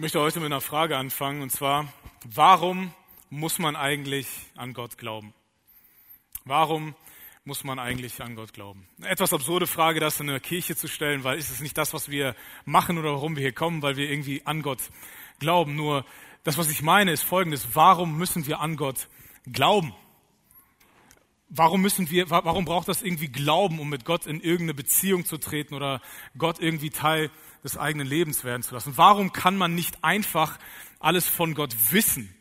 möchte heute mit einer Frage anfangen, und zwar, warum muss man eigentlich an Gott glauben? Warum muss man eigentlich an Gott glauben? Eine etwas absurde Frage, das in der Kirche zu stellen, weil ist es nicht das, was wir machen oder warum wir hier kommen, weil wir irgendwie an Gott glauben. Nur das, was ich meine, ist folgendes. Warum müssen wir an Gott glauben? Warum müssen wir, warum braucht das irgendwie Glauben, um mit Gott in irgendeine Beziehung zu treten oder Gott irgendwie Teil des eigenen Lebens werden zu lassen? Warum kann man nicht einfach alles von Gott wissen?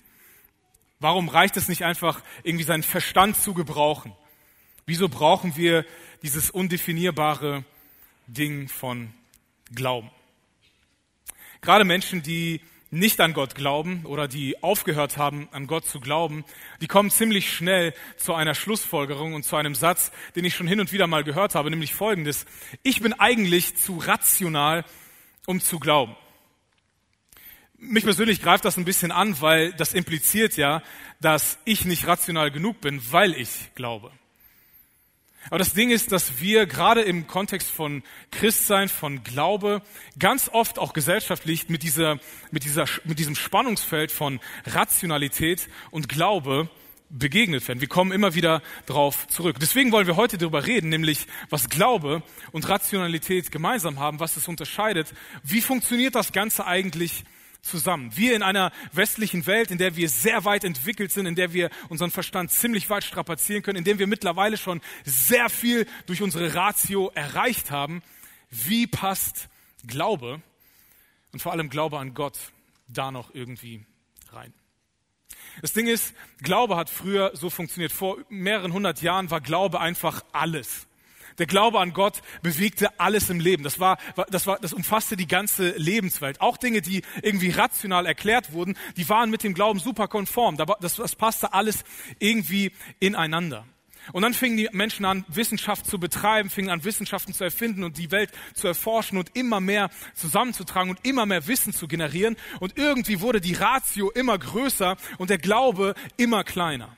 Warum reicht es nicht einfach, irgendwie seinen Verstand zu gebrauchen? Wieso brauchen wir dieses undefinierbare Ding von Glauben? Gerade Menschen, die nicht an Gott glauben oder die aufgehört haben, an Gott zu glauben, die kommen ziemlich schnell zu einer Schlussfolgerung und zu einem Satz, den ich schon hin und wieder mal gehört habe, nämlich folgendes. Ich bin eigentlich zu rational, um zu glauben. Mich persönlich greift das ein bisschen an, weil das impliziert ja, dass ich nicht rational genug bin, weil ich glaube. Aber das Ding ist, dass wir gerade im Kontext von Christsein, von Glaube, ganz oft auch gesellschaftlich mit, dieser, mit, dieser, mit diesem Spannungsfeld von Rationalität und Glaube begegnet werden. Wir kommen immer wieder drauf zurück. Deswegen wollen wir heute darüber reden, nämlich was Glaube und Rationalität gemeinsam haben, was es unterscheidet. Wie funktioniert das Ganze eigentlich zusammen? Wir in einer westlichen Welt, in der wir sehr weit entwickelt sind, in der wir unseren Verstand ziemlich weit strapazieren können, in dem wir mittlerweile schon sehr viel durch unsere Ratio erreicht haben. Wie passt Glaube und vor allem Glaube an Gott da noch irgendwie rein? Das Ding ist, Glaube hat früher so funktioniert. Vor mehreren hundert Jahren war Glaube einfach alles. Der Glaube an Gott bewegte alles im Leben. Das war, das war, das umfasste die ganze Lebenswelt. Auch Dinge, die irgendwie rational erklärt wurden, die waren mit dem Glauben super konform. Das, das passte alles irgendwie ineinander. Und dann fingen die Menschen an, Wissenschaft zu betreiben, fingen an, Wissenschaften zu erfinden und die Welt zu erforschen und immer mehr zusammenzutragen und immer mehr Wissen zu generieren. Und irgendwie wurde die Ratio immer größer und der Glaube immer kleiner.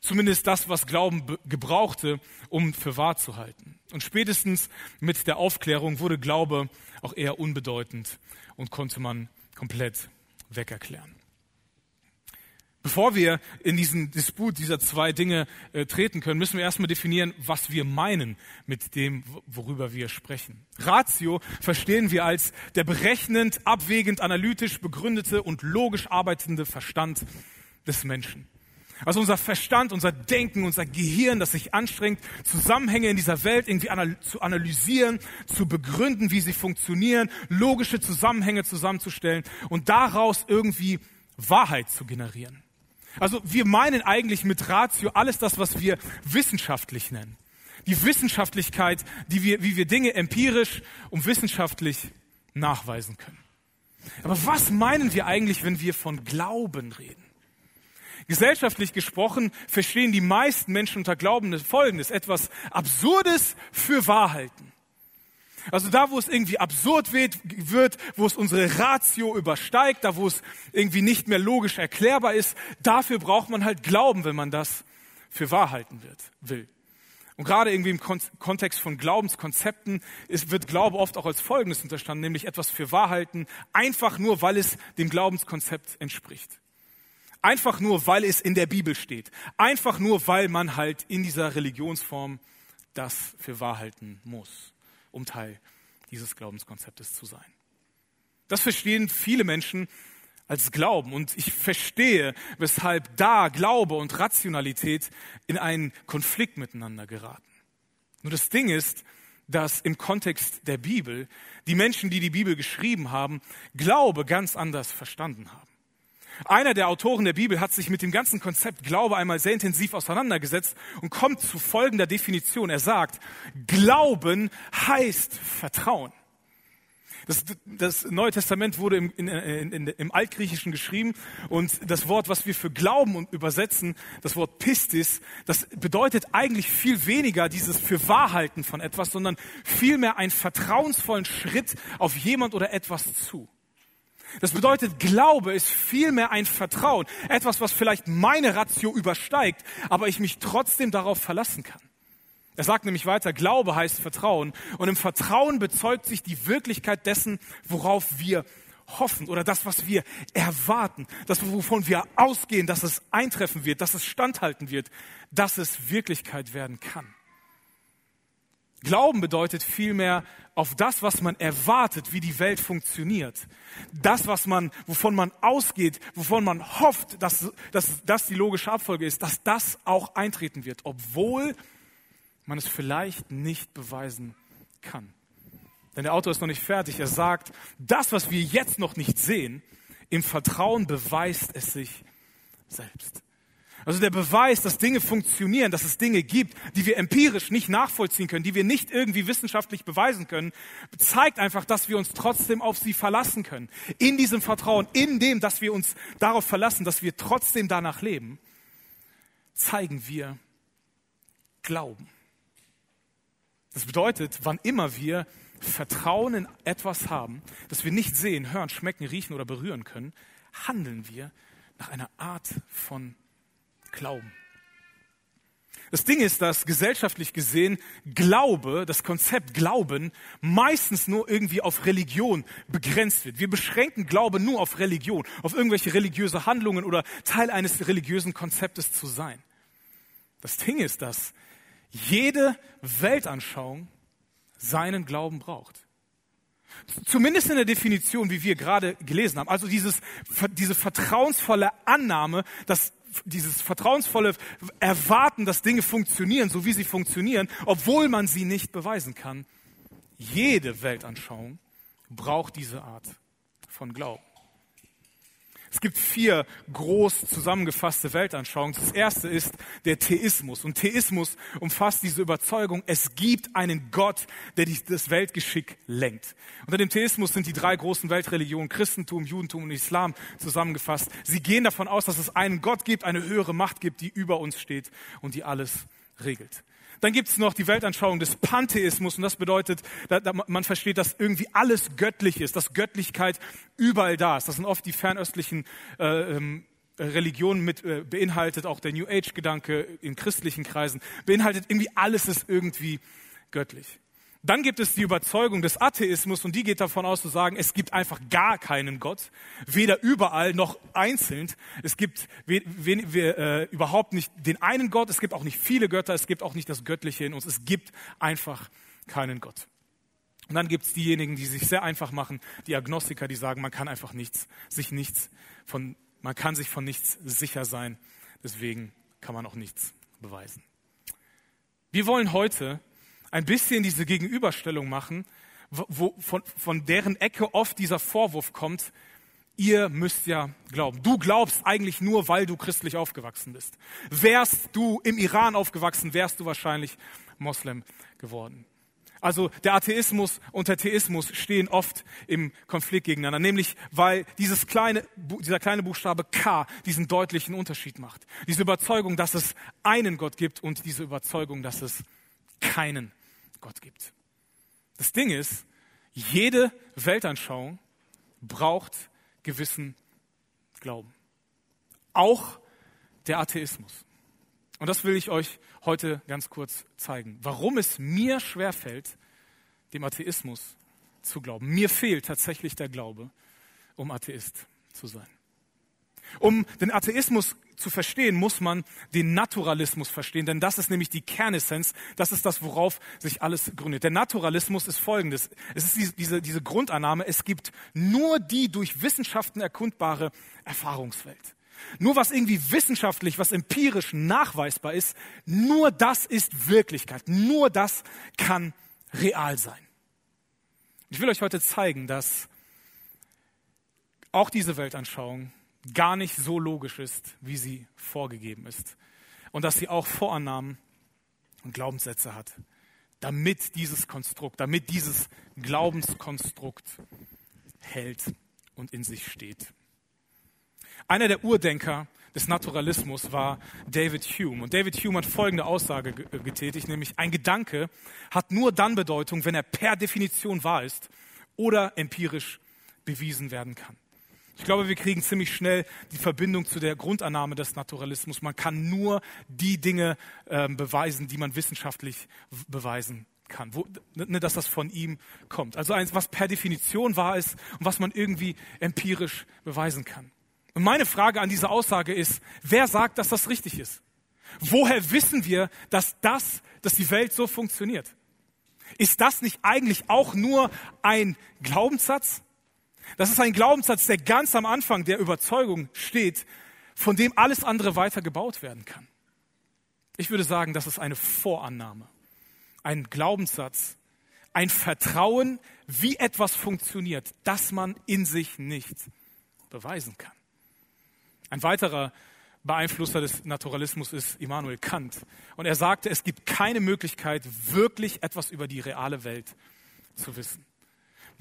Zumindest das, was Glauben gebrauchte, um für wahr zu halten. Und spätestens mit der Aufklärung wurde Glaube auch eher unbedeutend und konnte man komplett wegerklären. Bevor wir in diesen Disput dieser zwei Dinge äh, treten können, müssen wir erstmal definieren, was wir meinen mit dem, worüber wir sprechen. Ratio verstehen wir als der berechnend, abwägend, analytisch begründete und logisch arbeitende Verstand des Menschen. Also unser Verstand, unser Denken, unser Gehirn, das sich anstrengt, Zusammenhänge in dieser Welt irgendwie anal zu analysieren, zu begründen, wie sie funktionieren, logische Zusammenhänge zusammenzustellen und daraus irgendwie Wahrheit zu generieren. Also wir meinen eigentlich mit Ratio alles das, was wir wissenschaftlich nennen. Die Wissenschaftlichkeit, die wir, wie wir Dinge empirisch und wissenschaftlich nachweisen können. Aber was meinen wir eigentlich, wenn wir von Glauben reden? Gesellschaftlich gesprochen verstehen die meisten Menschen unter Glauben Folgendes, etwas Absurdes für Wahrheiten. Also da, wo es irgendwie absurd wird, wo es unsere Ratio übersteigt, da, wo es irgendwie nicht mehr logisch erklärbar ist, dafür braucht man halt Glauben, wenn man das für wahr halten wird, will. Und gerade irgendwie im Kontext von Glaubenskonzepten ist, wird Glaube oft auch als Folgendes unterstanden, nämlich etwas für wahr halten, einfach nur, weil es dem Glaubenskonzept entspricht. Einfach nur, weil es in der Bibel steht. Einfach nur, weil man halt in dieser Religionsform das für wahr halten muss um Teil dieses Glaubenskonzeptes zu sein. Das verstehen viele Menschen als Glauben und ich verstehe, weshalb da Glaube und Rationalität in einen Konflikt miteinander geraten. Nur das Ding ist, dass im Kontext der Bibel die Menschen, die die Bibel geschrieben haben, Glaube ganz anders verstanden haben. Einer der Autoren der Bibel hat sich mit dem ganzen Konzept Glaube einmal sehr intensiv auseinandergesetzt und kommt zu folgender Definition. Er sagt, Glauben heißt Vertrauen. Das, das Neue Testament wurde im, in, in, im Altgriechischen geschrieben und das Wort, was wir für Glauben übersetzen, das Wort Pistis, das bedeutet eigentlich viel weniger dieses für Wahrhalten von etwas, sondern vielmehr einen vertrauensvollen Schritt auf jemand oder etwas zu. Das bedeutet, Glaube ist vielmehr ein Vertrauen. Etwas, was vielleicht meine Ratio übersteigt, aber ich mich trotzdem darauf verlassen kann. Er sagt nämlich weiter, Glaube heißt Vertrauen. Und im Vertrauen bezeugt sich die Wirklichkeit dessen, worauf wir hoffen oder das, was wir erwarten, das, wovon wir ausgehen, dass es eintreffen wird, dass es standhalten wird, dass es Wirklichkeit werden kann. Glauben bedeutet vielmehr auf das, was man erwartet, wie die Welt funktioniert. Das, was man, wovon man ausgeht, wovon man hofft, dass, dass das die logische Abfolge ist, dass das auch eintreten wird, obwohl man es vielleicht nicht beweisen kann. Denn der Autor ist noch nicht fertig. Er sagt, das, was wir jetzt noch nicht sehen, im Vertrauen beweist es sich selbst. Also der Beweis, dass Dinge funktionieren, dass es Dinge gibt, die wir empirisch nicht nachvollziehen können, die wir nicht irgendwie wissenschaftlich beweisen können, zeigt einfach, dass wir uns trotzdem auf sie verlassen können. In diesem Vertrauen, in dem, dass wir uns darauf verlassen, dass wir trotzdem danach leben, zeigen wir Glauben. Das bedeutet, wann immer wir Vertrauen in etwas haben, das wir nicht sehen, hören, schmecken, riechen oder berühren können, handeln wir nach einer Art von Glauben. Das Ding ist, dass gesellschaftlich gesehen Glaube, das Konzept Glauben, meistens nur irgendwie auf Religion begrenzt wird. Wir beschränken Glaube nur auf Religion, auf irgendwelche religiöse Handlungen oder Teil eines religiösen Konzeptes zu sein. Das Ding ist, dass jede Weltanschauung seinen Glauben braucht. Zumindest in der Definition, wie wir gerade gelesen haben. Also dieses, diese vertrauensvolle Annahme, dass dieses vertrauensvolle Erwarten, dass Dinge funktionieren, so wie sie funktionieren, obwohl man sie nicht beweisen kann. Jede Weltanschauung braucht diese Art von Glauben. Es gibt vier groß zusammengefasste Weltanschauungen. Das erste ist der Theismus. Und Theismus umfasst diese Überzeugung, es gibt einen Gott, der das Weltgeschick lenkt. Unter dem Theismus sind die drei großen Weltreligionen Christentum, Judentum und Islam zusammengefasst. Sie gehen davon aus, dass es einen Gott gibt, eine höhere Macht gibt, die über uns steht und die alles regelt. Dann gibt es noch die Weltanschauung des Pantheismus und das bedeutet, da, da, man versteht, dass irgendwie alles göttlich ist, dass Göttlichkeit überall da ist. Das sind oft die fernöstlichen äh, ähm, Religionen mit äh, beinhaltet, auch der New Age-Gedanke in christlichen Kreisen, beinhaltet irgendwie alles ist irgendwie göttlich. Dann gibt es die Überzeugung des Atheismus und die geht davon aus zu sagen, es gibt einfach gar keinen Gott, weder überall noch einzeln. Es gibt we, we, we, äh, überhaupt nicht den einen Gott, es gibt auch nicht viele Götter, es gibt auch nicht das Göttliche in uns, es gibt einfach keinen Gott. Und dann gibt es diejenigen, die sich sehr einfach machen, die Agnostiker, die sagen, man kann einfach nichts, sich nichts von, man kann sich von nichts sicher sein, deswegen kann man auch nichts beweisen. Wir wollen heute ein bisschen diese Gegenüberstellung machen, wo, von, von deren Ecke oft dieser Vorwurf kommt, ihr müsst ja glauben. Du glaubst eigentlich nur, weil du christlich aufgewachsen bist. Wärst du im Iran aufgewachsen, wärst du wahrscheinlich Moslem geworden. Also der Atheismus und der Theismus stehen oft im Konflikt gegeneinander, nämlich weil dieses kleine, dieser kleine Buchstabe K diesen deutlichen Unterschied macht. Diese Überzeugung, dass es einen Gott gibt und diese Überzeugung, dass es keinen Gott gibt. Das Ding ist, jede Weltanschauung braucht gewissen Glauben. Auch der Atheismus. Und das will ich euch heute ganz kurz zeigen. Warum es mir schwerfällt, dem Atheismus zu glauben. Mir fehlt tatsächlich der Glaube, um Atheist zu sein. Um den Atheismus zu verstehen, muss man den Naturalismus verstehen, denn das ist nämlich die Kernessenz, das ist das, worauf sich alles gründet. Der Naturalismus ist folgendes. Es ist diese, diese Grundannahme, es gibt nur die durch Wissenschaften erkundbare Erfahrungswelt. Nur was irgendwie wissenschaftlich, was empirisch nachweisbar ist, nur das ist Wirklichkeit. Nur das kann real sein. Ich will euch heute zeigen, dass auch diese Weltanschauung gar nicht so logisch ist, wie sie vorgegeben ist. Und dass sie auch Vorannahmen und Glaubenssätze hat, damit dieses Konstrukt, damit dieses Glaubenskonstrukt hält und in sich steht. Einer der Urdenker des Naturalismus war David Hume. Und David Hume hat folgende Aussage getätigt, nämlich ein Gedanke hat nur dann Bedeutung, wenn er per Definition wahr ist oder empirisch bewiesen werden kann. Ich glaube, wir kriegen ziemlich schnell die Verbindung zu der Grundannahme des Naturalismus. Man kann nur die Dinge äh, beweisen, die man wissenschaftlich beweisen kann, wo, ne, dass das von ihm kommt. Also eins, was per Definition wahr ist und was man irgendwie empirisch beweisen kann. Und meine Frage an diese Aussage ist, wer sagt, dass das richtig ist? Woher wissen wir, dass das, dass die Welt so funktioniert? Ist das nicht eigentlich auch nur ein Glaubenssatz? Das ist ein Glaubenssatz, der ganz am Anfang der Überzeugung steht, von dem alles andere weiter gebaut werden kann. Ich würde sagen, das ist eine Vorannahme, ein Glaubenssatz, ein Vertrauen, wie etwas funktioniert, das man in sich nicht beweisen kann. Ein weiterer Beeinflusser des Naturalismus ist Immanuel Kant. Und er sagte, es gibt keine Möglichkeit, wirklich etwas über die reale Welt zu wissen.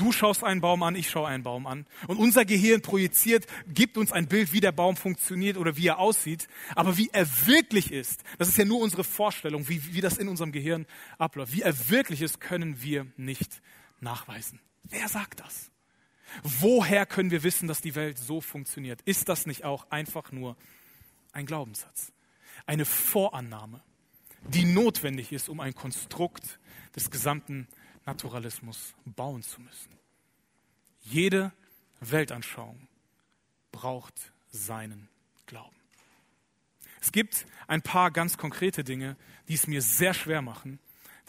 Du schaust einen Baum an, ich schaue einen Baum an. Und unser Gehirn projiziert, gibt uns ein Bild, wie der Baum funktioniert oder wie er aussieht. Aber wie er wirklich ist, das ist ja nur unsere Vorstellung, wie, wie das in unserem Gehirn abläuft. Wie er wirklich ist, können wir nicht nachweisen. Wer sagt das? Woher können wir wissen, dass die Welt so funktioniert? Ist das nicht auch einfach nur ein Glaubenssatz? Eine Vorannahme, die notwendig ist, um ein Konstrukt des gesamten Naturalismus bauen zu müssen. Jede Weltanschauung braucht seinen Glauben. Es gibt ein paar ganz konkrete Dinge, die es mir sehr schwer machen,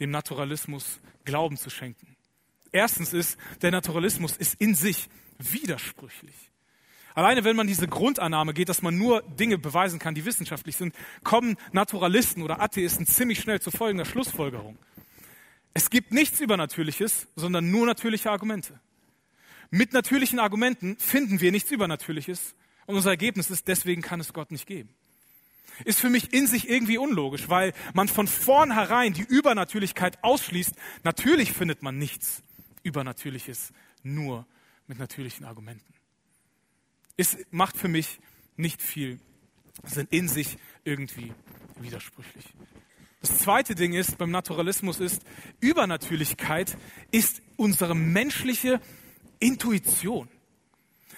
dem Naturalismus Glauben zu schenken. Erstens ist, der Naturalismus ist in sich widersprüchlich. Alleine wenn man diese Grundannahme geht, dass man nur Dinge beweisen kann, die wissenschaftlich sind, kommen Naturalisten oder Atheisten ziemlich schnell zu folgender Schlussfolgerung. Es gibt nichts Übernatürliches, sondern nur natürliche Argumente. Mit natürlichen Argumenten finden wir nichts Übernatürliches und unser Ergebnis ist, deswegen kann es Gott nicht geben. Ist für mich in sich irgendwie unlogisch, weil man von vornherein die Übernatürlichkeit ausschließt. Natürlich findet man nichts Übernatürliches nur mit natürlichen Argumenten. Es macht für mich nicht viel, sind in sich irgendwie widersprüchlich. Das zweite Ding ist beim Naturalismus ist, Übernatürlichkeit ist unsere menschliche Intuition.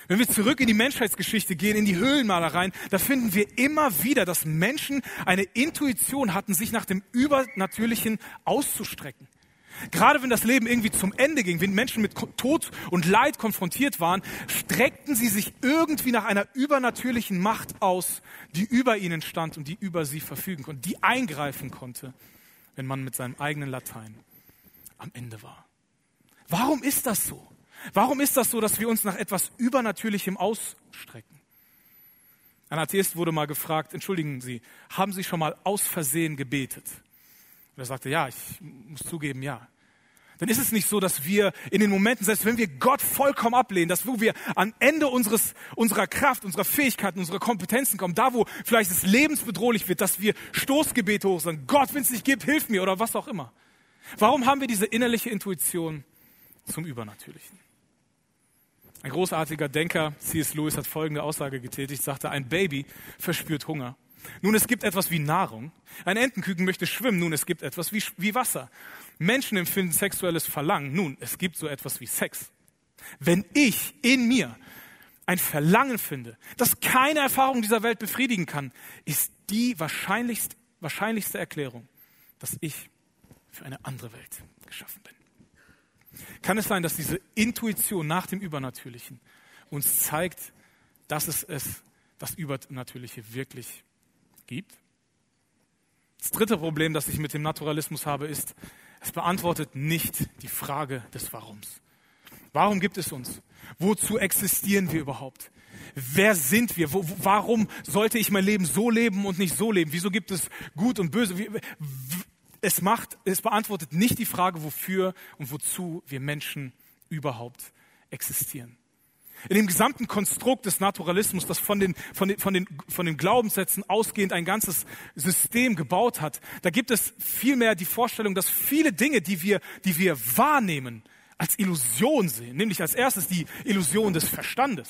Wenn wir zurück in die Menschheitsgeschichte gehen, in die Höhlenmalereien, da finden wir immer wieder, dass Menschen eine Intuition hatten, sich nach dem Übernatürlichen auszustrecken. Gerade wenn das Leben irgendwie zum Ende ging, wenn Menschen mit Tod und Leid konfrontiert waren, streckten sie sich irgendwie nach einer übernatürlichen Macht aus, die über ihnen stand und die über sie verfügen konnte, die eingreifen konnte, wenn man mit seinem eigenen Latein am Ende war. Warum ist das so? Warum ist das so, dass wir uns nach etwas Übernatürlichem ausstrecken? Ein Atheist wurde mal gefragt, entschuldigen Sie, haben Sie schon mal aus Versehen gebetet? Und er sagte, ja, ich muss zugeben, ja. Dann ist es nicht so, dass wir in den Momenten, selbst wenn wir Gott vollkommen ablehnen, dass wo wir am Ende unseres, unserer Kraft, unserer Fähigkeiten, unserer Kompetenzen kommen, da wo vielleicht es lebensbedrohlich wird, dass wir Stoßgebete hoch sagen, Gott, wenn es nicht gibt, hilf mir oder was auch immer. Warum haben wir diese innerliche Intuition zum Übernatürlichen? Ein großartiger Denker, C.S. Lewis, hat folgende Aussage getätigt, sagte, ein Baby verspürt Hunger nun, es gibt etwas wie Nahrung. Ein Entenküken möchte schwimmen. Nun, es gibt etwas wie, wie Wasser. Menschen empfinden sexuelles Verlangen. Nun, es gibt so etwas wie Sex. Wenn ich in mir ein Verlangen finde, das keine Erfahrung dieser Welt befriedigen kann, ist die wahrscheinlichst, wahrscheinlichste Erklärung, dass ich für eine andere Welt geschaffen bin. Kann es sein, dass diese Intuition nach dem Übernatürlichen uns zeigt, dass es es, das Übernatürliche wirklich gibt. Das dritte Problem, das ich mit dem Naturalismus habe, ist, es beantwortet nicht die Frage des Warums. Warum gibt es uns? Wozu existieren wir überhaupt? Wer sind wir? Wo, warum sollte ich mein Leben so leben und nicht so leben? Wieso gibt es Gut und Böse? Es macht, es beantwortet nicht die Frage, wofür und wozu wir Menschen überhaupt existieren in dem gesamten Konstrukt des Naturalismus, das von den, von den, von den, von den Glaubenssätzen ausgehend ein ganzes System gebaut hat, da gibt es vielmehr die Vorstellung, dass viele Dinge, die wir, die wir wahrnehmen, als Illusion sehen, nämlich als erstes die Illusion des Verstandes.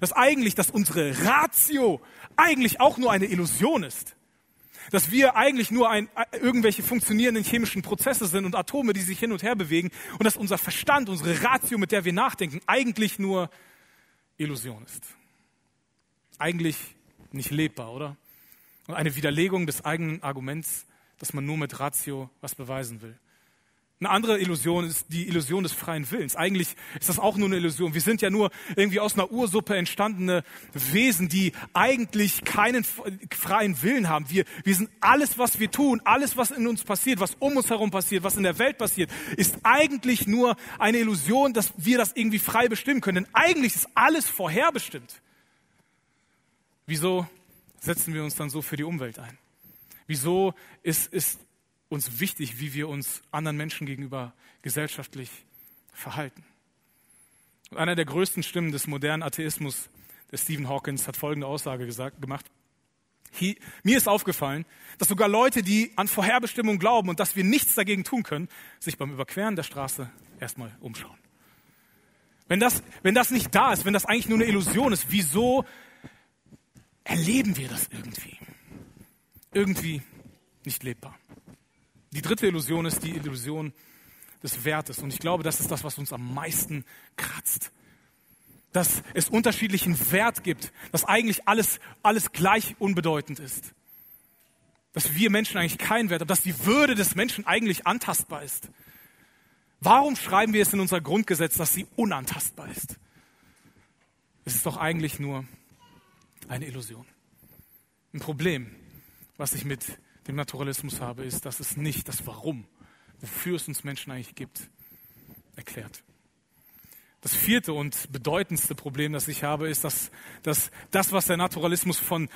Dass eigentlich, dass unsere Ratio eigentlich auch nur eine Illusion ist. Dass wir eigentlich nur ein, irgendwelche funktionierenden chemischen Prozesse sind und Atome, die sich hin und her bewegen. Und dass unser Verstand, unsere Ratio, mit der wir nachdenken, eigentlich nur Illusion ist. Eigentlich nicht lebbar, oder? Und eine Widerlegung des eigenen Arguments, dass man nur mit Ratio was beweisen will. Eine andere Illusion ist die Illusion des freien Willens. Eigentlich ist das auch nur eine Illusion. Wir sind ja nur irgendwie aus einer Ursuppe entstandene Wesen, die eigentlich keinen freien Willen haben. Wir, wir sind alles, was wir tun, alles, was in uns passiert, was um uns herum passiert, was in der Welt passiert, ist eigentlich nur eine Illusion, dass wir das irgendwie frei bestimmen können. Denn eigentlich ist alles vorherbestimmt. Wieso setzen wir uns dann so für die Umwelt ein? Wieso ist, ist uns wichtig, wie wir uns anderen Menschen gegenüber gesellschaftlich verhalten. Und einer der größten Stimmen des modernen Atheismus, der Stephen Hawkins, hat folgende Aussage gesagt, gemacht. He, mir ist aufgefallen, dass sogar Leute, die an Vorherbestimmung glauben und dass wir nichts dagegen tun können, sich beim Überqueren der Straße erstmal umschauen. Wenn das, wenn das nicht da ist, wenn das eigentlich nur eine Illusion ist, wieso erleben wir das irgendwie? Irgendwie nicht lebbar. Die dritte Illusion ist die Illusion des Wertes. Und ich glaube, das ist das, was uns am meisten kratzt. Dass es unterschiedlichen Wert gibt, dass eigentlich alles, alles gleich unbedeutend ist. Dass wir Menschen eigentlich keinen Wert haben, dass die Würde des Menschen eigentlich antastbar ist. Warum schreiben wir es in unser Grundgesetz, dass sie unantastbar ist? Es ist doch eigentlich nur eine Illusion. Ein Problem, was ich mit dem Naturalismus habe, ist, dass es nicht das Warum, wofür es uns Menschen eigentlich gibt, erklärt. Das vierte und bedeutendste Problem, das ich habe, ist, dass, dass das, was der Naturalismus von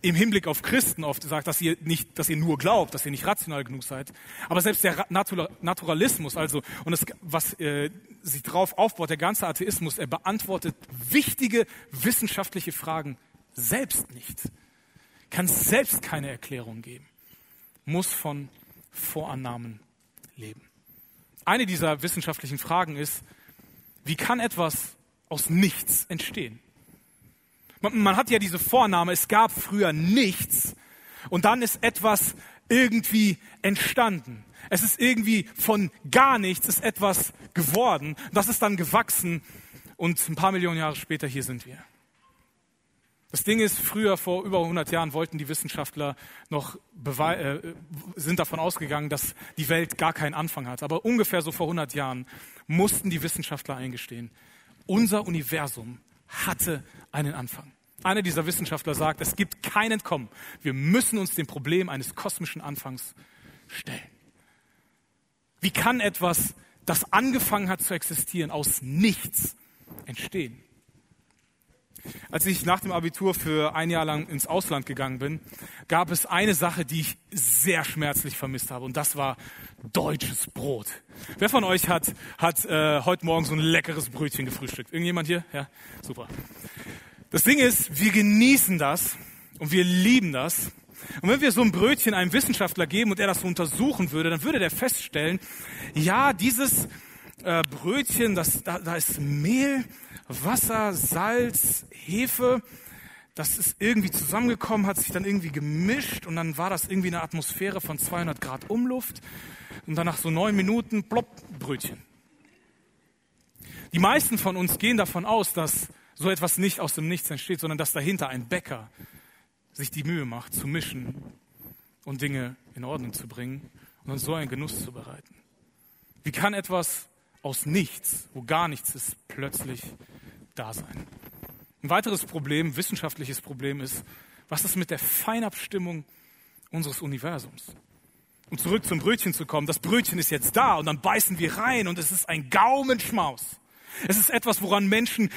im Hinblick auf Christen oft sagt, dass ihr nicht, dass ihr nur glaubt, dass ihr nicht rational genug seid. Aber selbst der Naturalismus, also und das, was äh, sich darauf aufbaut, der ganze Atheismus, er beantwortet wichtige wissenschaftliche Fragen selbst nicht, kann selbst keine Erklärung geben muss von Vorannahmen leben. Eine dieser wissenschaftlichen Fragen ist, wie kann etwas aus nichts entstehen? Man, man hat ja diese Vorannahme, es gab früher nichts und dann ist etwas irgendwie entstanden. Es ist irgendwie von gar nichts ist etwas geworden. Das ist dann gewachsen und ein paar Millionen Jahre später hier sind wir. Das Ding ist, früher, vor über 100 Jahren, wollten die Wissenschaftler noch, äh, sind davon ausgegangen, dass die Welt gar keinen Anfang hat. Aber ungefähr so vor 100 Jahren mussten die Wissenschaftler eingestehen, unser Universum hatte einen Anfang. Einer dieser Wissenschaftler sagt, es gibt kein Entkommen. Wir müssen uns dem Problem eines kosmischen Anfangs stellen. Wie kann etwas, das angefangen hat zu existieren, aus nichts entstehen? Als ich nach dem Abitur für ein Jahr lang ins Ausland gegangen bin, gab es eine Sache, die ich sehr schmerzlich vermisst habe, und das war deutsches Brot. Wer von euch hat, hat äh, heute Morgen so ein leckeres Brötchen gefrühstückt? Irgendjemand hier? Ja, super. Das Ding ist, wir genießen das und wir lieben das. Und wenn wir so ein Brötchen einem Wissenschaftler geben und er das so untersuchen würde, dann würde der feststellen, ja, dieses äh, Brötchen, das, da, da ist Mehl, Wasser, Salz, Hefe. Das ist irgendwie zusammengekommen, hat sich dann irgendwie gemischt und dann war das irgendwie eine Atmosphäre von 200 Grad Umluft. Und dann nach so neun Minuten, plopp, Brötchen. Die meisten von uns gehen davon aus, dass so etwas nicht aus dem Nichts entsteht, sondern dass dahinter ein Bäcker sich die Mühe macht, zu mischen und Dinge in Ordnung zu bringen und uns so einen Genuss zu bereiten. Wie kann etwas aus nichts, wo gar nichts ist, plötzlich da sein. Ein weiteres Problem, wissenschaftliches Problem ist, was ist mit der Feinabstimmung unseres Universums? Um zurück zum Brötchen zu kommen, das Brötchen ist jetzt da und dann beißen wir rein und es ist ein Gaumenschmaus. Es ist etwas, woran Menschen,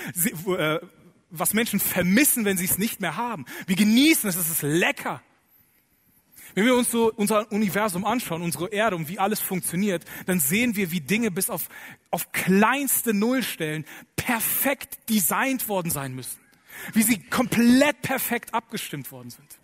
äh, was Menschen vermissen, wenn sie es nicht mehr haben. Wir genießen es, es ist lecker. Wenn wir uns so unser Universum anschauen, unsere Erde und wie alles funktioniert, dann sehen wir, wie Dinge bis auf, auf kleinste Nullstellen perfekt designt worden sein müssen. Wie sie komplett perfekt abgestimmt worden sind.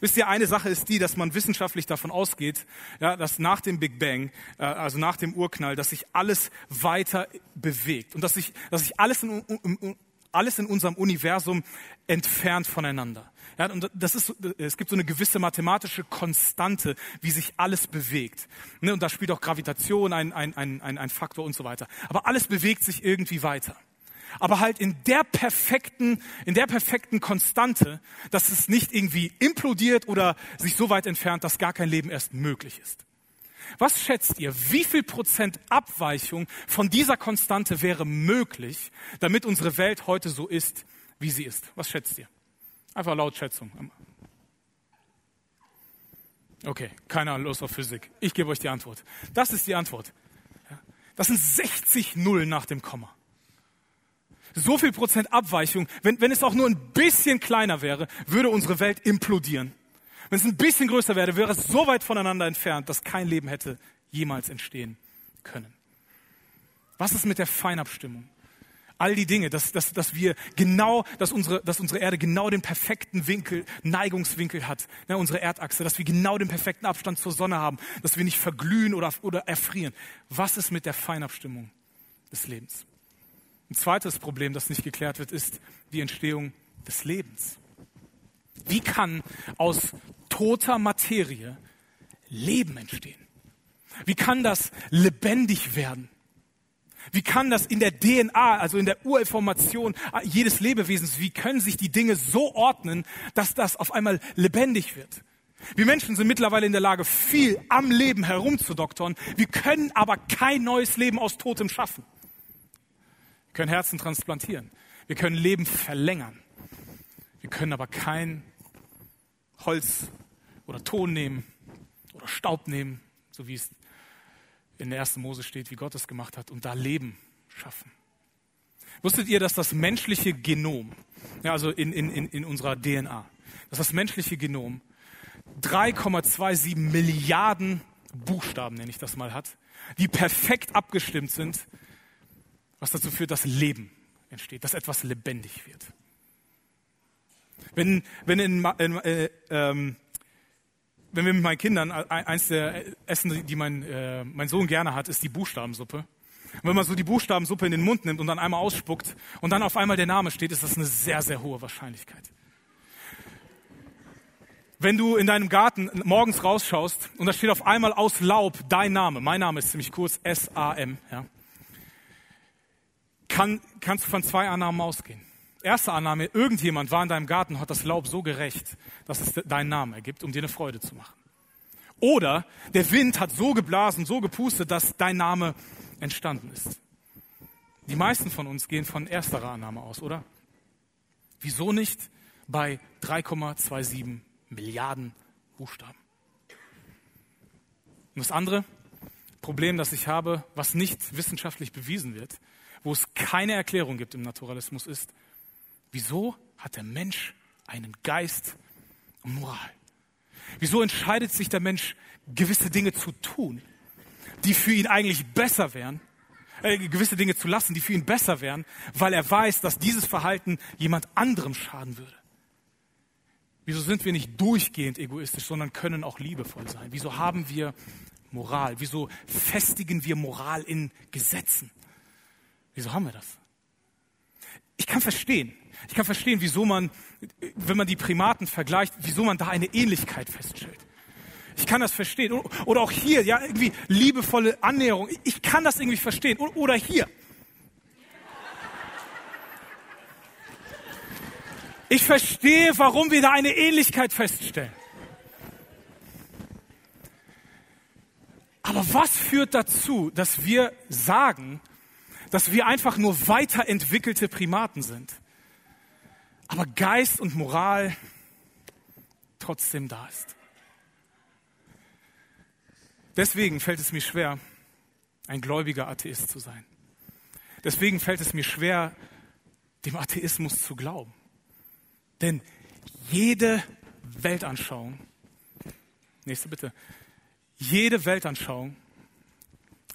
Wisst ihr, eine Sache ist die, dass man wissenschaftlich davon ausgeht, ja, dass nach dem Big Bang, äh, also nach dem Urknall, dass sich alles weiter bewegt und dass sich, dass sich alles in, alles in unserem Universum entfernt voneinander. Ja, und das ist, es gibt so eine gewisse mathematische Konstante, wie sich alles bewegt. Ne, und da spielt auch Gravitation ein, ein, ein, ein, ein Faktor und so weiter. Aber alles bewegt sich irgendwie weiter. Aber halt in der perfekten, in der perfekten Konstante, dass es nicht irgendwie implodiert oder sich so weit entfernt, dass gar kein Leben erst möglich ist. Was schätzt ihr, wie viel Prozent Abweichung von dieser Konstante wäre möglich, damit unsere Welt heute so ist, wie sie ist? Was schätzt ihr? Einfach laut Schätzung. Okay, keiner Lust auf Physik. Ich gebe euch die Antwort. Das ist die Antwort. Das sind 60 Nullen nach dem Komma. So viel Prozent Abweichung, wenn, wenn es auch nur ein bisschen kleiner wäre, würde unsere Welt implodieren. Wenn es ein bisschen größer wäre, wäre es so weit voneinander entfernt, dass kein Leben hätte jemals entstehen können. Was ist mit der Feinabstimmung? All die Dinge, dass, dass, dass wir genau, dass unsere, dass unsere Erde genau den perfekten Winkel, Neigungswinkel hat, ne, unsere Erdachse, dass wir genau den perfekten Abstand zur Sonne haben, dass wir nicht verglühen oder, oder erfrieren. Was ist mit der Feinabstimmung des Lebens? Ein zweites Problem, das nicht geklärt wird, ist die Entstehung des Lebens. Wie kann aus toter Materie Leben entstehen? Wie kann das lebendig werden? Wie kann das in der DNA, also in der Urinformation jedes Lebewesens, wie können sich die Dinge so ordnen, dass das auf einmal lebendig wird? Wir Menschen sind mittlerweile in der Lage, viel am Leben herumzudoktern. Wir können aber kein neues Leben aus Totem schaffen. Wir können Herzen transplantieren. Wir können Leben verlängern. Wir können aber kein Holz oder Ton nehmen oder Staub nehmen, so wie es in der ersten Mose steht, wie Gott es gemacht hat, und da Leben schaffen. Wusstet ihr, dass das menschliche Genom, ja, also in, in, in unserer DNA, dass das menschliche Genom 3,27 Milliarden Buchstaben, nenne ich das mal, hat, die perfekt abgestimmt sind, was dazu führt, dass Leben entsteht, dass etwas lebendig wird. Wenn, wenn in, in äh, ähm, wenn wir mit meinen Kindern, äh, eins der Essen, die mein, äh, mein Sohn gerne hat, ist die Buchstabensuppe. Und wenn man so die Buchstabensuppe in den Mund nimmt und dann einmal ausspuckt und dann auf einmal der Name steht, ist das eine sehr, sehr hohe Wahrscheinlichkeit. Wenn du in deinem Garten morgens rausschaust und da steht auf einmal aus Laub dein Name, mein Name ist ziemlich kurz, S-A-M, ja, kann, kannst du von zwei Annahmen ausgehen. Erste Annahme, irgendjemand war in deinem Garten und hat das Laub so gerecht, dass es deinen Namen ergibt, um dir eine Freude zu machen. Oder der Wind hat so geblasen, so gepustet, dass dein Name entstanden ist. Die meisten von uns gehen von ersterer Annahme aus, oder? Wieso nicht bei 3,27 Milliarden Buchstaben? Und das andere Problem, das ich habe, was nicht wissenschaftlich bewiesen wird, wo es keine Erklärung gibt im Naturalismus, ist, Wieso hat der Mensch einen Geist und Moral? Wieso entscheidet sich der Mensch, gewisse Dinge zu tun, die für ihn eigentlich besser wären, äh, gewisse Dinge zu lassen, die für ihn besser wären, weil er weiß, dass dieses Verhalten jemand anderem schaden würde? Wieso sind wir nicht durchgehend egoistisch, sondern können auch liebevoll sein? Wieso haben wir Moral? Wieso festigen wir Moral in Gesetzen? Wieso haben wir das? Ich kann verstehen, ich kann verstehen, wieso man, wenn man die Primaten vergleicht, wieso man da eine Ähnlichkeit feststellt. Ich kann das verstehen. Oder auch hier, ja, irgendwie liebevolle Annäherung. Ich kann das irgendwie verstehen. Oder hier. Ich verstehe, warum wir da eine Ähnlichkeit feststellen. Aber was führt dazu, dass wir sagen, dass wir einfach nur weiterentwickelte Primaten sind? Aber Geist und Moral trotzdem da ist. Deswegen fällt es mir schwer, ein gläubiger Atheist zu sein. Deswegen fällt es mir schwer, dem Atheismus zu glauben. Denn jede Weltanschauung, nächste bitte, jede Weltanschauung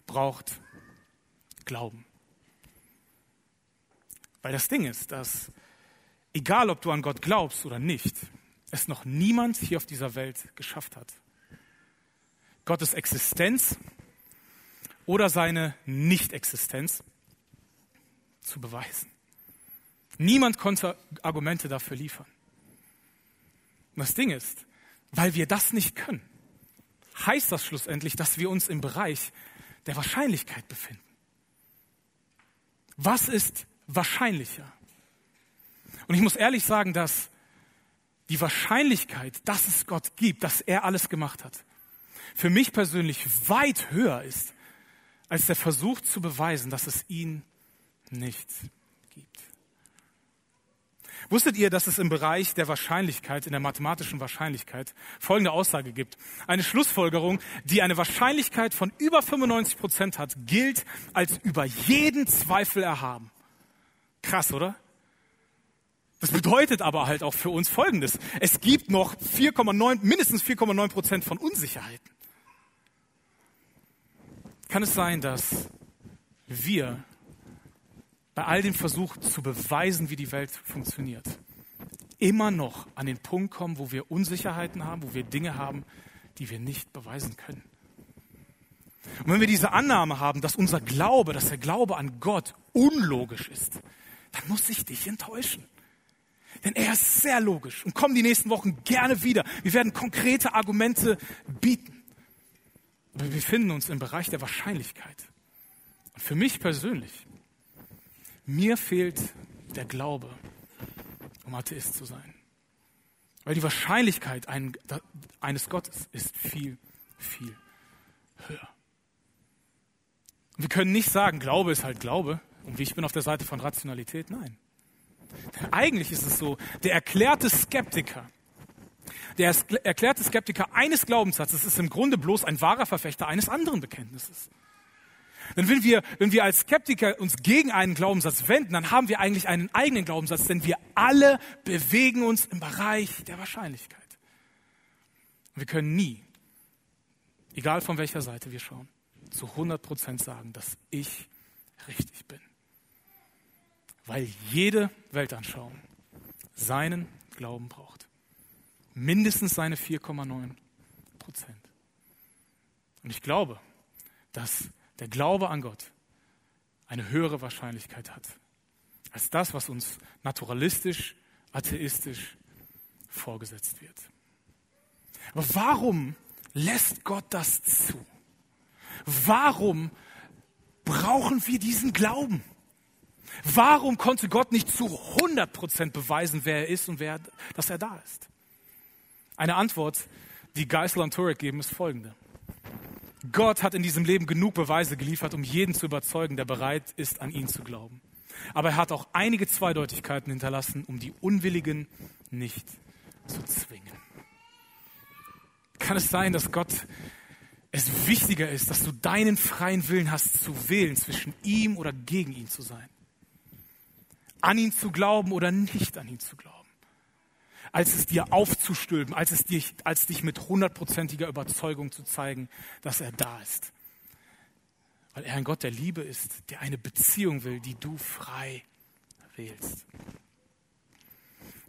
braucht Glauben. Weil das Ding ist, dass egal ob du an Gott glaubst oder nicht, es noch niemand hier auf dieser Welt geschafft hat. Gottes Existenz oder seine Nicht-Existenz zu beweisen. Niemand konnte Argumente dafür liefern. Und das Ding ist, weil wir das nicht können, heißt das schlussendlich, dass wir uns im Bereich der Wahrscheinlichkeit befinden. Was ist wahrscheinlicher? Und ich muss ehrlich sagen, dass die Wahrscheinlichkeit, dass es Gott gibt, dass er alles gemacht hat, für mich persönlich weit höher ist als der Versuch zu beweisen, dass es ihn nicht gibt. Wusstet ihr, dass es im Bereich der Wahrscheinlichkeit, in der mathematischen Wahrscheinlichkeit, folgende Aussage gibt? Eine Schlussfolgerung, die eine Wahrscheinlichkeit von über 95 Prozent hat, gilt als über jeden Zweifel erhaben. Krass, oder? Das bedeutet aber halt auch für uns Folgendes. Es gibt noch 4,9, mindestens 4,9 Prozent von Unsicherheiten. Kann es sein, dass wir bei all dem Versuch zu beweisen, wie die Welt funktioniert, immer noch an den Punkt kommen, wo wir Unsicherheiten haben, wo wir Dinge haben, die wir nicht beweisen können. Und wenn wir diese Annahme haben, dass unser Glaube, dass der Glaube an Gott unlogisch ist, dann muss ich dich enttäuschen. Denn er ist sehr logisch und kommen die nächsten Wochen gerne wieder. Wir werden konkrete Argumente bieten. Aber wir befinden uns im Bereich der Wahrscheinlichkeit. Und für mich persönlich mir fehlt der Glaube, um Atheist zu sein. Weil die Wahrscheinlichkeit eines Gottes ist viel, viel höher. Wir können nicht sagen, Glaube ist halt Glaube und ich bin auf der Seite von Rationalität. Nein. Eigentlich ist es so, der erklärte Skeptiker, der erklärte Skeptiker eines Glaubenssatzes ist im Grunde bloß ein wahrer Verfechter eines anderen Bekenntnisses. Denn wenn wir, wenn wir als Skeptiker uns gegen einen Glaubenssatz wenden, dann haben wir eigentlich einen eigenen Glaubenssatz, denn wir alle bewegen uns im Bereich der Wahrscheinlichkeit. Und wir können nie, egal von welcher Seite wir schauen, zu 100 Prozent sagen, dass ich richtig bin. Weil jede Weltanschauung seinen Glauben braucht. Mindestens seine 4,9 Prozent. Und ich glaube, dass der Glaube an Gott eine höhere Wahrscheinlichkeit hat als das, was uns naturalistisch, atheistisch vorgesetzt wird. Aber warum lässt Gott das zu? Warum brauchen wir diesen Glauben? Warum konnte Gott nicht zu 100 Prozent beweisen, wer er ist und wer, dass er da ist? Eine Antwort, die Geisel und Turek geben, ist folgende. Gott hat in diesem Leben genug Beweise geliefert, um jeden zu überzeugen, der bereit ist, an ihn zu glauben. Aber er hat auch einige Zweideutigkeiten hinterlassen, um die Unwilligen nicht zu zwingen. Kann es sein, dass Gott es wichtiger ist, dass du deinen freien Willen hast zu wählen, zwischen ihm oder gegen ihn zu sein? An ihn zu glauben oder nicht an ihn zu glauben? als es dir aufzustülpen, als es dich, als dich mit hundertprozentiger Überzeugung zu zeigen, dass er da ist. Weil er ein Gott der Liebe ist, der eine Beziehung will, die du frei wählst.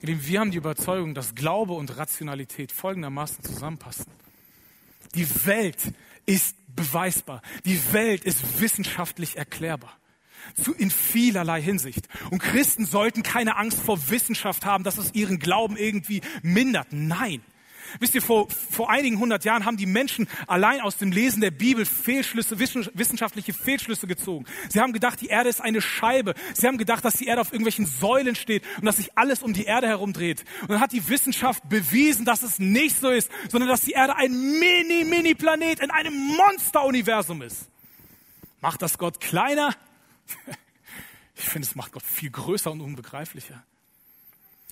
Wir haben die Überzeugung, dass Glaube und Rationalität folgendermaßen zusammenpassen. Die Welt ist beweisbar. Die Welt ist wissenschaftlich erklärbar in vielerlei Hinsicht. Und Christen sollten keine Angst vor Wissenschaft haben, dass es ihren Glauben irgendwie mindert. Nein. Wisst ihr, vor, vor einigen hundert Jahren haben die Menschen allein aus dem Lesen der Bibel Fehlschlüsse, wissenschaftliche Fehlschlüsse gezogen. Sie haben gedacht, die Erde ist eine Scheibe. Sie haben gedacht, dass die Erde auf irgendwelchen Säulen steht und dass sich alles um die Erde herum dreht. Und dann hat die Wissenschaft bewiesen, dass es nicht so ist, sondern dass die Erde ein mini, mini Planet in einem Monsteruniversum ist. Macht das Gott kleiner? Ich finde, es macht Gott viel größer und unbegreiflicher.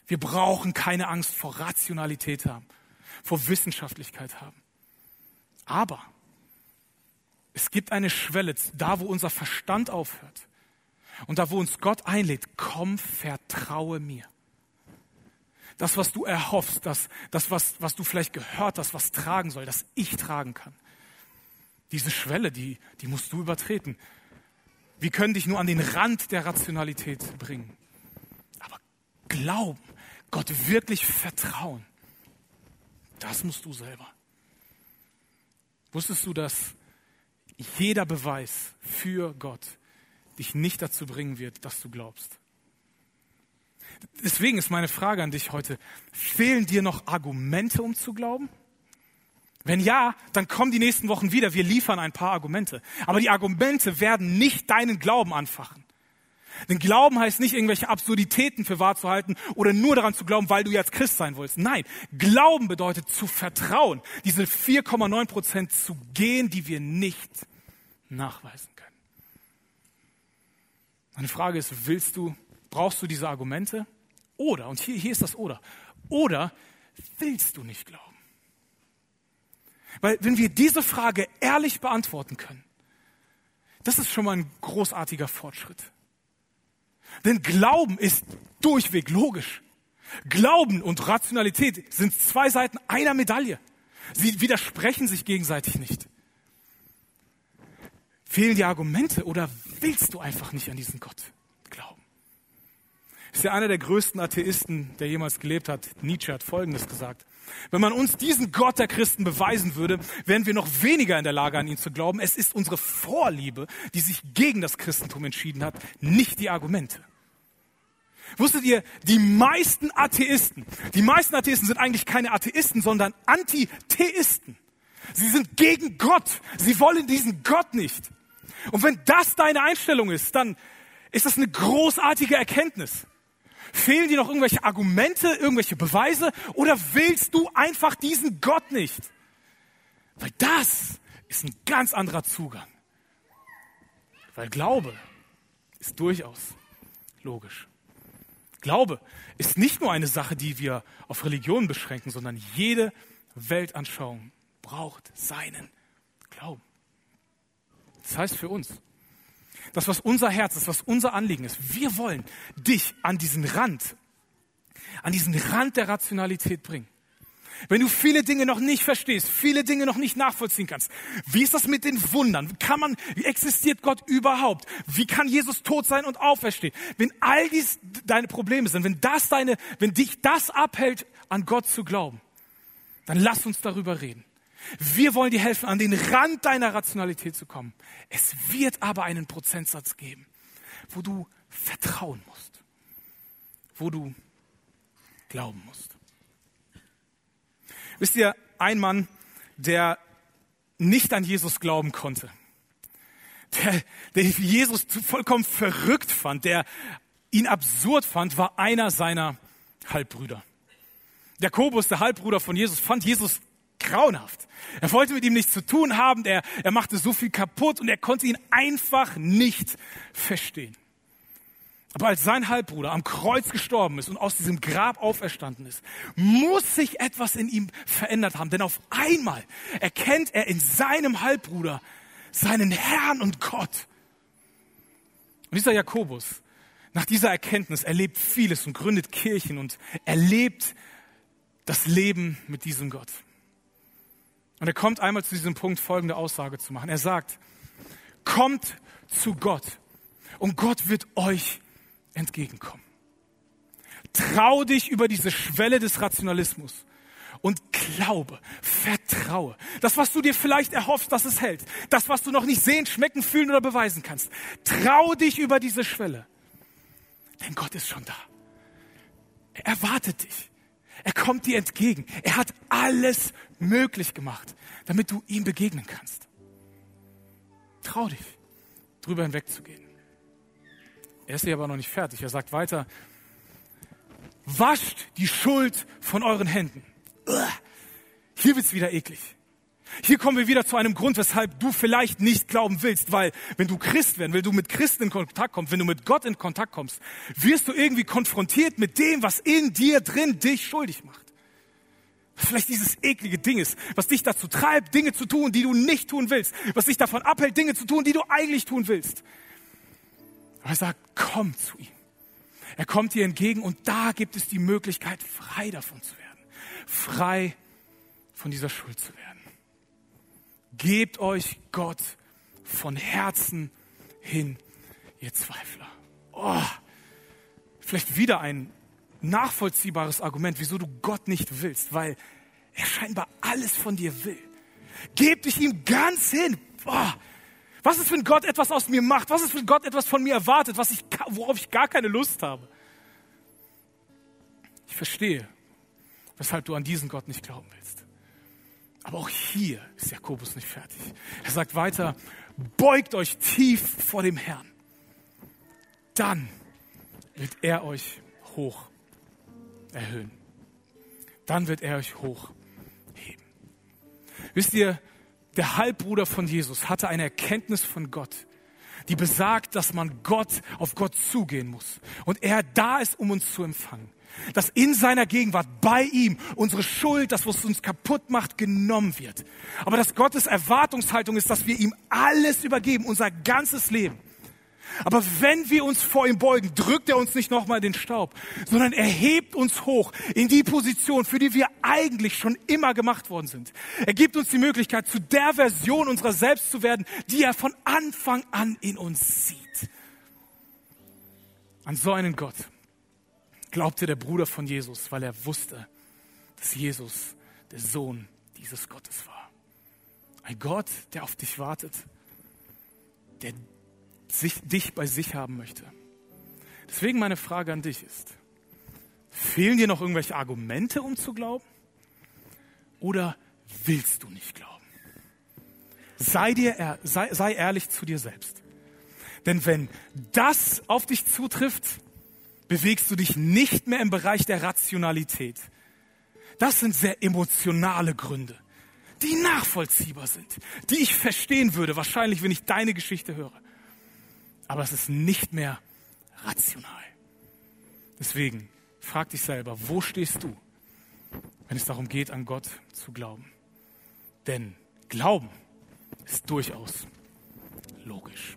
Wir brauchen keine Angst vor Rationalität haben, vor Wissenschaftlichkeit haben. Aber es gibt eine Schwelle, da wo unser Verstand aufhört und da wo uns Gott einlädt, komm, vertraue mir. Das, was du erhoffst, das, das was, was du vielleicht gehört hast, was tragen soll, das ich tragen kann. Diese Schwelle, die, die musst du übertreten. Wir können dich nur an den Rand der Rationalität bringen. Aber glauben, Gott wirklich vertrauen, das musst du selber. Wusstest du, dass jeder Beweis für Gott dich nicht dazu bringen wird, dass du glaubst? Deswegen ist meine Frage an dich heute, fehlen dir noch Argumente, um zu glauben? Wenn ja, dann kommen die nächsten Wochen wieder. Wir liefern ein paar Argumente. Aber die Argumente werden nicht deinen Glauben anfachen. Denn Glauben heißt nicht, irgendwelche Absurditäten für wahr zu halten oder nur daran zu glauben, weil du jetzt Christ sein willst. Nein, Glauben bedeutet zu vertrauen, diese 4,9 Prozent zu gehen, die wir nicht nachweisen können. Meine Frage ist, willst du, brauchst du diese Argumente? Oder, und hier, hier ist das Oder, oder willst du nicht glauben? Weil wenn wir diese Frage ehrlich beantworten können, das ist schon mal ein großartiger Fortschritt. Denn Glauben ist durchweg logisch. Glauben und Rationalität sind zwei Seiten einer Medaille. Sie widersprechen sich gegenseitig nicht. Fehlen die Argumente oder willst du einfach nicht an diesen Gott glauben? Ist ja einer der größten Atheisten, der jemals gelebt hat. Nietzsche hat Folgendes gesagt. Wenn man uns diesen Gott der Christen beweisen würde, wären wir noch weniger in der Lage, an ihn zu glauben. Es ist unsere Vorliebe, die sich gegen das Christentum entschieden hat, nicht die Argumente. Wusstet ihr, die meisten Atheisten, die meisten Atheisten sind eigentlich keine Atheisten, sondern Antitheisten. Sie sind gegen Gott. Sie wollen diesen Gott nicht. Und wenn das deine Einstellung ist, dann ist das eine großartige Erkenntnis. Fehlen dir noch irgendwelche Argumente, irgendwelche Beweise oder willst du einfach diesen Gott nicht? Weil das ist ein ganz anderer Zugang. Weil Glaube ist durchaus logisch. Glaube ist nicht nur eine Sache, die wir auf Religion beschränken, sondern jede Weltanschauung braucht seinen Glauben. Das heißt für uns, das, was unser Herz ist, was unser Anliegen ist, wir wollen dich an diesen Rand, an diesen Rand der Rationalität bringen. Wenn du viele Dinge noch nicht verstehst, viele Dinge noch nicht nachvollziehen kannst, wie ist das mit den Wundern? Kann man, wie existiert Gott überhaupt? Wie kann Jesus tot sein und auferstehen? Wenn all dies deine Probleme sind, wenn das deine, wenn dich das abhält, an Gott zu glauben, dann lass uns darüber reden. Wir wollen dir helfen, an den Rand deiner Rationalität zu kommen. Es wird aber einen Prozentsatz geben, wo du vertrauen musst, wo du glauben musst. Wisst ihr, ein Mann, der nicht an Jesus glauben konnte, der, der Jesus vollkommen verrückt fand, der ihn absurd fand, war einer seiner Halbbrüder. Jakobus, der Halbbruder von Jesus, fand Jesus grauenhaft. Er wollte mit ihm nichts zu tun haben, er, er machte so viel kaputt und er konnte ihn einfach nicht verstehen. Aber als sein Halbbruder am Kreuz gestorben ist und aus diesem Grab auferstanden ist, muss sich etwas in ihm verändert haben. Denn auf einmal erkennt er in seinem Halbbruder seinen Herrn und Gott. Und dieser Jakobus, nach dieser Erkenntnis, erlebt vieles und gründet Kirchen und erlebt das Leben mit diesem Gott. Und er kommt einmal zu diesem Punkt, folgende Aussage zu machen. Er sagt, kommt zu Gott und Gott wird euch entgegenkommen. Trau dich über diese Schwelle des Rationalismus und glaube, vertraue. Das, was du dir vielleicht erhoffst, dass es hält, das, was du noch nicht sehen, schmecken, fühlen oder beweisen kannst, trau dich über diese Schwelle. Denn Gott ist schon da. Er erwartet dich. Er kommt dir entgegen. Er hat alles möglich gemacht, damit du ihm begegnen kannst. Trau dich, drüber hinwegzugehen. Er ist hier aber noch nicht fertig. Er sagt weiter, wascht die Schuld von euren Händen. Hier wird's wieder eklig. Hier kommen wir wieder zu einem Grund, weshalb du vielleicht nicht glauben willst, weil wenn du Christ werden, wenn du mit Christen in Kontakt kommst, wenn du mit Gott in Kontakt kommst, wirst du irgendwie konfrontiert mit dem, was in dir drin dich schuldig macht. Vielleicht dieses eklige Ding ist, was dich dazu treibt, Dinge zu tun, die du nicht tun willst, was dich davon abhält, Dinge zu tun, die du eigentlich tun willst. Aber er sagt, komm zu ihm. Er kommt dir entgegen und da gibt es die Möglichkeit, frei davon zu werden. Frei von dieser Schuld zu werden. Gebt euch Gott von Herzen hin, ihr Zweifler. Oh, vielleicht wieder ein nachvollziehbares Argument, wieso du Gott nicht willst, weil er scheinbar alles von dir will. Gebt dich ihm ganz hin. Boah, was ist, wenn Gott etwas aus mir macht? Was ist, wenn Gott etwas von mir erwartet, was ich, worauf ich gar keine Lust habe? Ich verstehe, weshalb du an diesen Gott nicht glauben willst. Aber auch hier ist Jakobus nicht fertig. Er sagt weiter, beugt euch tief vor dem Herrn. dann wird er euch hoch erhöhen. Dann wird er euch hoch heben. Wisst ihr, der Halbbruder von Jesus hatte eine Erkenntnis von Gott, die besagt, dass man Gott auf Gott zugehen muss und er da ist, um uns zu empfangen. Dass in seiner Gegenwart bei ihm unsere Schuld, das, was uns kaputt macht, genommen wird. Aber dass Gottes Erwartungshaltung ist, dass wir ihm alles übergeben, unser ganzes Leben. Aber wenn wir uns vor ihm beugen, drückt er uns nicht nochmal den Staub, sondern er hebt uns hoch in die Position, für die wir eigentlich schon immer gemacht worden sind. Er gibt uns die Möglichkeit, zu der Version unserer selbst zu werden, die er von Anfang an in uns sieht. An so einen Gott glaubte der Bruder von Jesus, weil er wusste, dass Jesus der Sohn dieses Gottes war. Ein Gott, der auf dich wartet, der sich, dich bei sich haben möchte. Deswegen meine Frage an dich ist, fehlen dir noch irgendwelche Argumente, um zu glauben? Oder willst du nicht glauben? Sei, dir, sei, sei ehrlich zu dir selbst. Denn wenn das auf dich zutrifft, bewegst du dich nicht mehr im Bereich der Rationalität. Das sind sehr emotionale Gründe, die nachvollziehbar sind, die ich verstehen würde, wahrscheinlich, wenn ich deine Geschichte höre aber es ist nicht mehr rational. Deswegen frag dich selber, wo stehst du, wenn es darum geht, an Gott zu glauben? Denn Glauben ist durchaus logisch.